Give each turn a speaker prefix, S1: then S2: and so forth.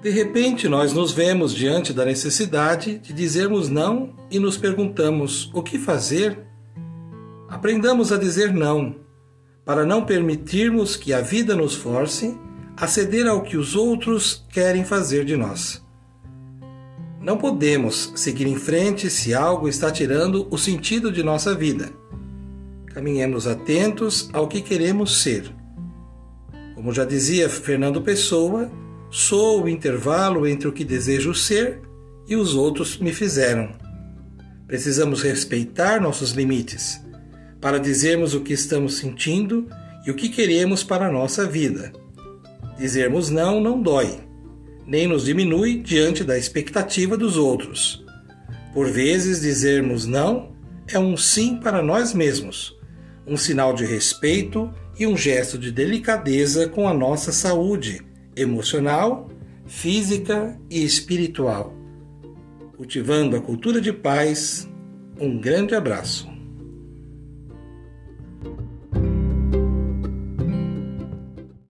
S1: De repente, nós nos vemos diante da necessidade de dizermos não e nos perguntamos o que fazer. Aprendamos a dizer não, para não permitirmos que a vida nos force a ceder ao que os outros querem fazer de nós. Não podemos seguir em frente se algo está tirando o sentido de nossa vida. Caminhemos atentos ao que queremos ser. Como já dizia Fernando Pessoa, sou o intervalo entre o que desejo ser e os outros me fizeram. Precisamos respeitar nossos limites para dizermos o que estamos sentindo e o que queremos para a nossa vida. Dizermos não não dói, nem nos diminui diante da expectativa dos outros. Por vezes, dizermos não é um sim para nós mesmos, um sinal de respeito e um gesto de delicadeza com a nossa saúde emocional, física e espiritual. Cultivando a cultura de paz, um grande abraço.